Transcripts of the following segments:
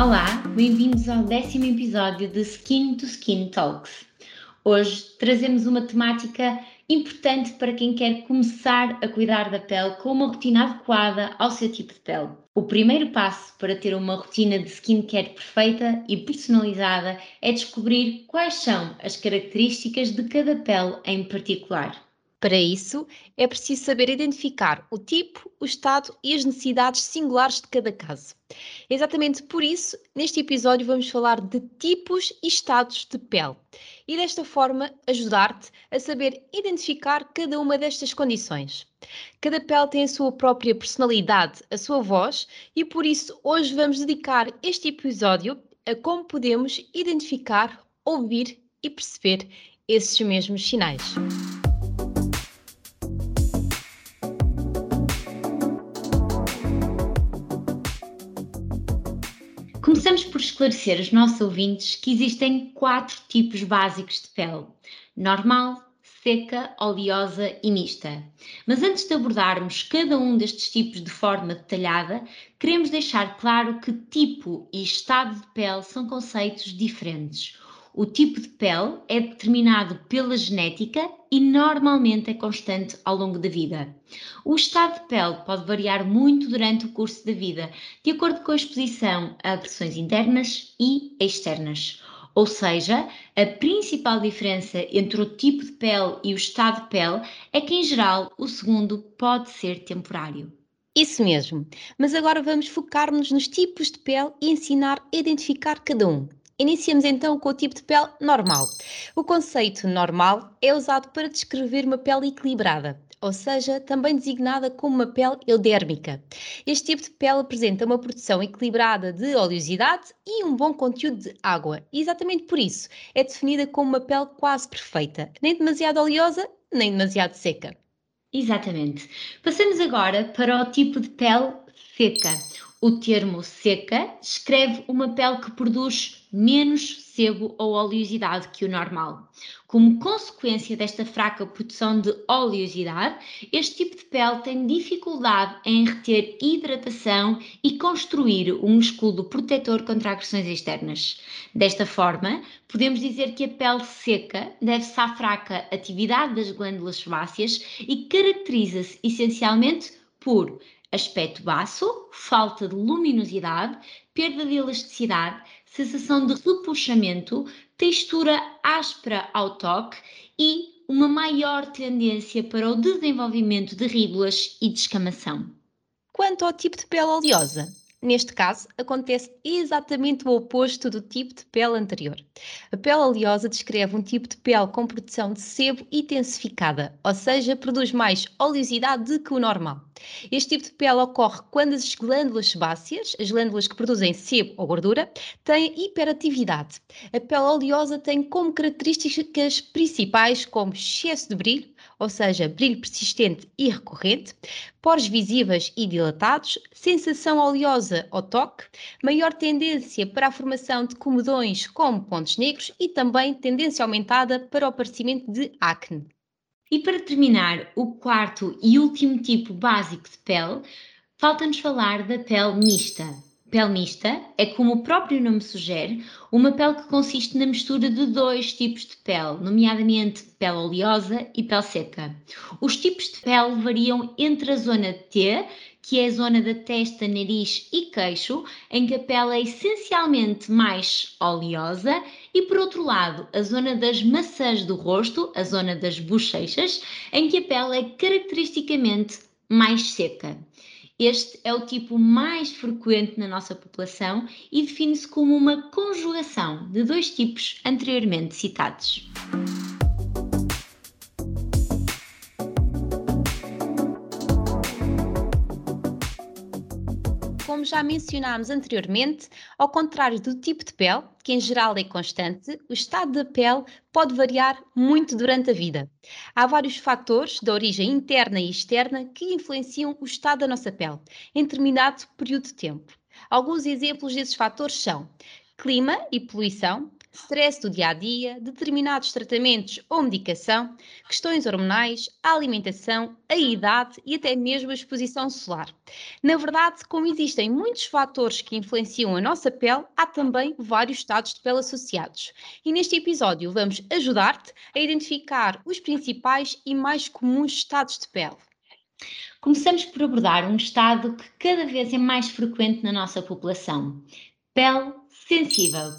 Olá, bem-vindos ao décimo episódio de Skin to Skin Talks. Hoje trazemos uma temática importante para quem quer começar a cuidar da pele com uma rotina adequada ao seu tipo de pele. O primeiro passo para ter uma rotina de skincare perfeita e personalizada é descobrir quais são as características de cada pele em particular. Para isso, é preciso saber identificar o tipo, o estado e as necessidades singulares de cada caso. Exatamente por isso, neste episódio vamos falar de tipos e estados de pele e desta forma ajudar-te a saber identificar cada uma destas condições. Cada pele tem a sua própria personalidade, a sua voz e por isso hoje vamos dedicar este episódio a como podemos identificar, ouvir e perceber esses mesmos sinais. Começamos por esclarecer aos nossos ouvintes que existem quatro tipos básicos de pele: normal, seca, oleosa e mista. Mas antes de abordarmos cada um destes tipos de forma detalhada, queremos deixar claro que tipo e estado de pele são conceitos diferentes. O tipo de pele é determinado pela genética e normalmente é constante ao longo da vida. O estado de pele pode variar muito durante o curso da vida, de acordo com a exposição a agressões internas e externas. Ou seja, a principal diferença entre o tipo de pele e o estado de pele é que, em geral, o segundo pode ser temporário. Isso mesmo. Mas agora vamos focar-nos nos tipos de pele e ensinar a identificar cada um. Iniciamos então com o tipo de pele normal. O conceito normal é usado para descrever uma pele equilibrada, ou seja, também designada como uma pele eudérmica. Este tipo de pele apresenta uma produção equilibrada de oleosidade e um bom conteúdo de água. E exatamente por isso é definida como uma pele quase perfeita, nem demasiado oleosa, nem demasiado seca. Exatamente. Passamos agora para o tipo de pele seca. O termo seca descreve uma pele que produz menos sebo ou oleosidade que o normal. Como consequência desta fraca produção de oleosidade, este tipo de pele tem dificuldade em reter hidratação e construir um músculo protetor contra agressões externas. Desta forma, podemos dizer que a pele seca deve-se à fraca atividade das glândulas sebáceas e caracteriza-se essencialmente por aspecto baço, falta de luminosidade, perda de elasticidade, sensação de repuxamento, textura áspera ao toque e uma maior tendência para o desenvolvimento de ríbulas e descamação. Quanto ao tipo de pele oleosa, Neste caso, acontece exatamente o oposto do tipo de pele anterior. A pele oleosa descreve um tipo de pele com produção de sebo intensificada, ou seja, produz mais oleosidade do que o normal. Este tipo de pele ocorre quando as glândulas sebáceas, as glândulas que produzem sebo ou gordura, têm hiperatividade. A pele oleosa tem como características principais como excesso de brilho, ou seja, brilho persistente e recorrente, poros visíveis e dilatados, sensação oleosa ao toque, maior tendência para a formação de comedões como pontos negros e também tendência aumentada para o aparecimento de acne. E para terminar, o quarto e último tipo básico de pele, falta-nos falar da pele mista. Pele mista é, como o próprio nome sugere, uma pele que consiste na mistura de dois tipos de pele, nomeadamente pele oleosa e pele seca. Os tipos de pele variam entre a zona T, que é a zona da testa, nariz e queixo, em que a pele é essencialmente mais oleosa, e por outro lado, a zona das maçãs do rosto, a zona das bochechas, em que a pele é caracteristicamente mais seca. Este é o tipo mais frequente na nossa população e define-se como uma conjugação de dois tipos anteriormente citados. Como já mencionámos anteriormente, ao contrário do tipo de pele, que em geral é constante, o estado da pele pode variar muito durante a vida. Há vários fatores de origem interna e externa que influenciam o estado da nossa pele em determinado período de tempo. Alguns exemplos desses fatores são clima e poluição, stress do dia a dia, determinados tratamentos ou medicação, questões hormonais, a alimentação, a idade e até mesmo a exposição solar. Na verdade, como existem muitos fatores que influenciam a nossa pele, há também vários estados de pele associados. E neste episódio vamos ajudar-te a identificar os principais e mais comuns estados de pele. Começamos por abordar um estado que cada vez é mais frequente na nossa população: pele sensível.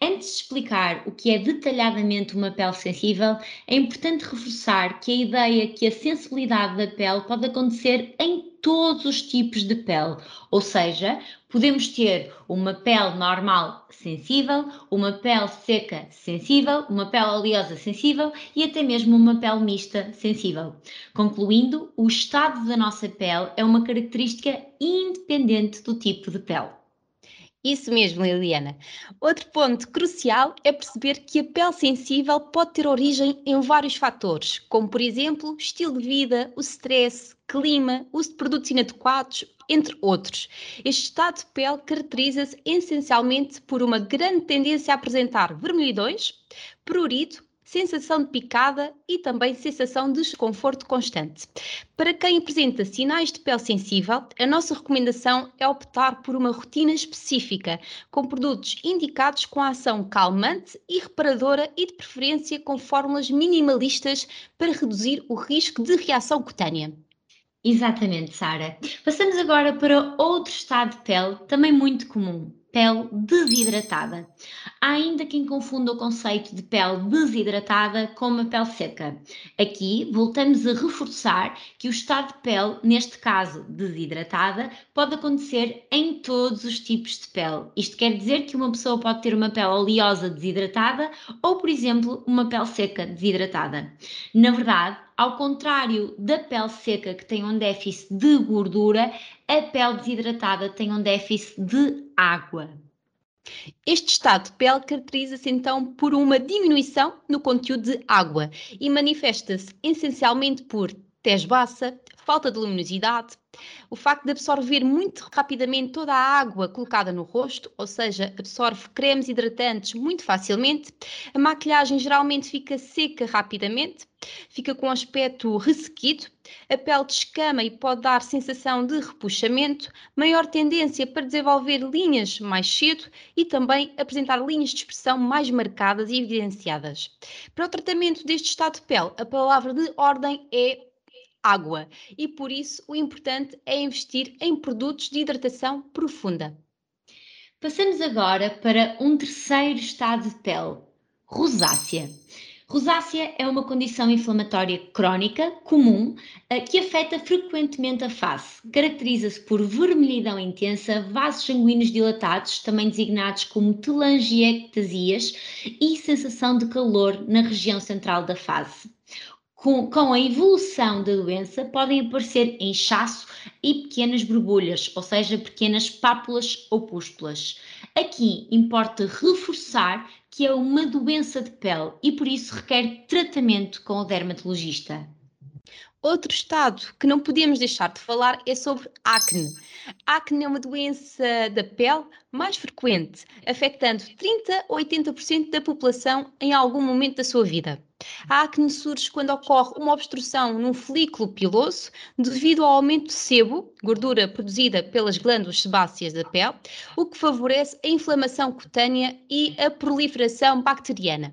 Antes de explicar o que é detalhadamente uma pele sensível, é importante reforçar que a ideia que a sensibilidade da pele pode acontecer em todos os tipos de pele, ou seja, podemos ter uma pele normal sensível, uma pele seca sensível, uma pele oleosa sensível e até mesmo uma pele mista sensível. Concluindo, o estado da nossa pele é uma característica independente do tipo de pele. Isso mesmo, Liliana. Outro ponto crucial é perceber que a pele sensível pode ter origem em vários fatores, como por exemplo, estilo de vida, o stress, clima, uso de produtos inadequados, entre outros. Este estado de pele caracteriza-se essencialmente por uma grande tendência a apresentar vermelhidões, prurido, sensação de picada e também sensação de desconforto constante. Para quem apresenta sinais de pele sensível, a nossa recomendação é optar por uma rotina específica, com produtos indicados com ação calmante e reparadora e de preferência com fórmulas minimalistas para reduzir o risco de reação cutânea. Exatamente, Sara. Passamos agora para outro estado de pele também muito comum, pele desidratada. Há ainda quem confunda o conceito de pele desidratada com uma pele seca. Aqui voltamos a reforçar que o estado de pele, neste caso desidratada, pode acontecer em todos os tipos de pele. Isto quer dizer que uma pessoa pode ter uma pele oleosa desidratada ou, por exemplo, uma pele seca desidratada. Na verdade, ao contrário da pele seca que tem um déficit de gordura, a pele desidratada tem um déficit de água. Este estado de pele caracteriza-se então por uma diminuição no conteúdo de água e manifesta-se essencialmente por tez baça, falta de luminosidade, o facto de absorver muito rapidamente toda a água colocada no rosto, ou seja, absorve cremes hidratantes muito facilmente, a maquilhagem geralmente fica seca rapidamente, fica com aspecto ressequido, a pele descama e pode dar sensação de repuxamento, maior tendência para desenvolver linhas mais cedo e também apresentar linhas de expressão mais marcadas e evidenciadas. Para o tratamento deste estado de pele, a palavra de ordem é água e por isso o importante é investir em produtos de hidratação profunda. Passamos agora para um terceiro estado de pele, rosácea. Rosácea é uma condição inflamatória crónica comum eh, que afeta frequentemente a face. Caracteriza-se por vermelhidão intensa, vasos sanguíneos dilatados, também designados como telangiectasias, e sensação de calor na região central da face com, com a evolução da doença, podem aparecer inchaço e pequenas borbulhas, ou seja, pequenas pápulas ou pústulas. Aqui importa reforçar que é uma doença de pele e por isso requer tratamento com o dermatologista. Outro estado que não podemos deixar de falar é sobre acne. acne é uma doença da pele mais frequente, afetando 30 a 80% da população em algum momento da sua vida. A acne surge quando ocorre uma obstrução num folículo piloso devido ao aumento de sebo, gordura produzida pelas glândulas sebáceas da pele, o que favorece a inflamação cutânea e a proliferação bacteriana.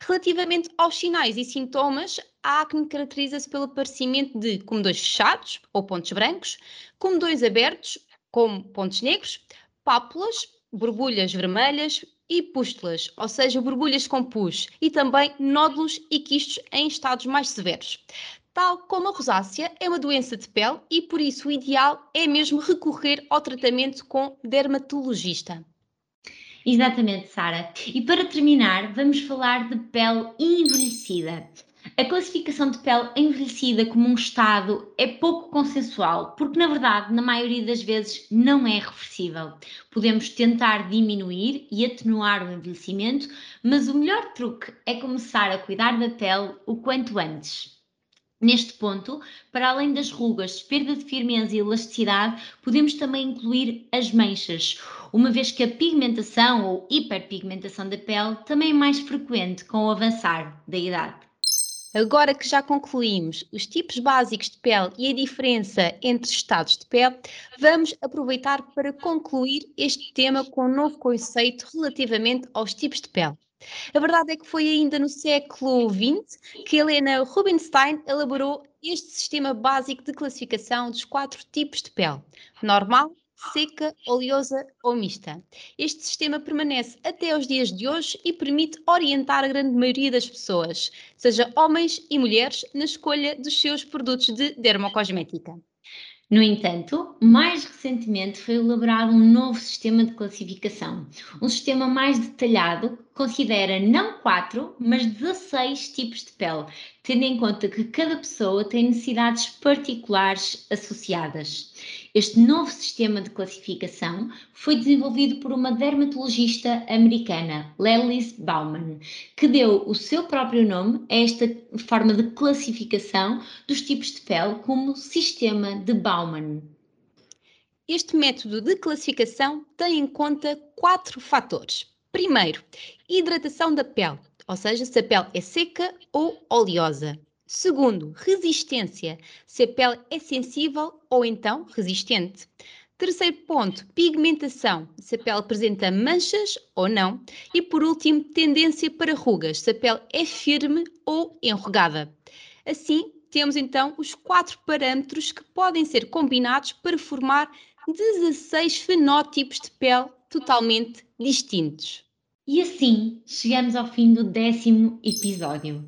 Relativamente aos sinais e sintomas, a acne caracteriza-se pelo aparecimento de comedores fechados ou pontos brancos, comedores abertos, como pontos negros, pápulas, borbulhas vermelhas, e pústulas, ou seja, borbulhas com pus, e também nódulos e quistos em estados mais severos. Tal como a rosácea, é uma doença de pele e por isso o ideal é mesmo recorrer ao tratamento com dermatologista. Exatamente, Sara. E para terminar, vamos falar de pele envelhecida. A classificação de pele envelhecida como um estado é pouco consensual, porque na verdade, na maioria das vezes, não é reversível. Podemos tentar diminuir e atenuar o envelhecimento, mas o melhor truque é começar a cuidar da pele o quanto antes. Neste ponto, para além das rugas, perda de firmeza e elasticidade, podemos também incluir as manchas. uma vez que a pigmentação ou hiperpigmentação da pele também é mais frequente com o avançar da idade. Agora que já concluímos os tipos básicos de pele e a diferença entre estados de pele, vamos aproveitar para concluir este tema com um novo conceito relativamente aos tipos de pele. A verdade é que foi ainda no século XX que Helena Rubinstein elaborou este sistema básico de classificação dos quatro tipos de pele: normal, seca, oleosa ou mista. Este sistema permanece até aos dias de hoje e permite orientar a grande maioria das pessoas, seja homens e mulheres, na escolha dos seus produtos de dermocosmética. No entanto, mais recentemente foi elaborado um novo sistema de classificação, um sistema mais detalhado que considera não 4, mas 16 tipos de pele, tendo em conta que cada pessoa tem necessidades particulares associadas. Este novo sistema de classificação foi desenvolvido por uma dermatologista americana, Lelis Bauman, que deu o seu próprio nome a esta forma de classificação dos tipos de pele como sistema de Bauman. Este método de classificação tem em conta quatro fatores. Primeiro, hidratação da pele, ou seja, se a pele é seca ou oleosa. Segundo, resistência, se a pele é sensível ou então resistente. Terceiro ponto, pigmentação, se a pele apresenta manchas ou não. E por último, tendência para rugas, se a pele é firme ou enrugada. Assim, temos então os quatro parâmetros que podem ser combinados para formar 16 fenótipos de pele totalmente distintos. E assim chegamos ao fim do décimo episódio.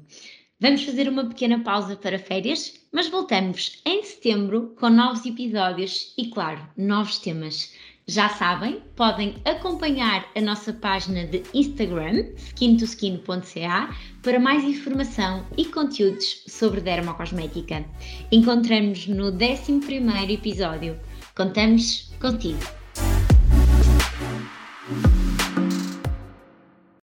Vamos fazer uma pequena pausa para férias, mas voltamos em setembro com novos episódios e, claro, novos temas. Já sabem, podem acompanhar a nossa página de Instagram, skintoskin.ca, para mais informação e conteúdos sobre dermocosmética. Encontramos no 11 episódio. Contamos contigo!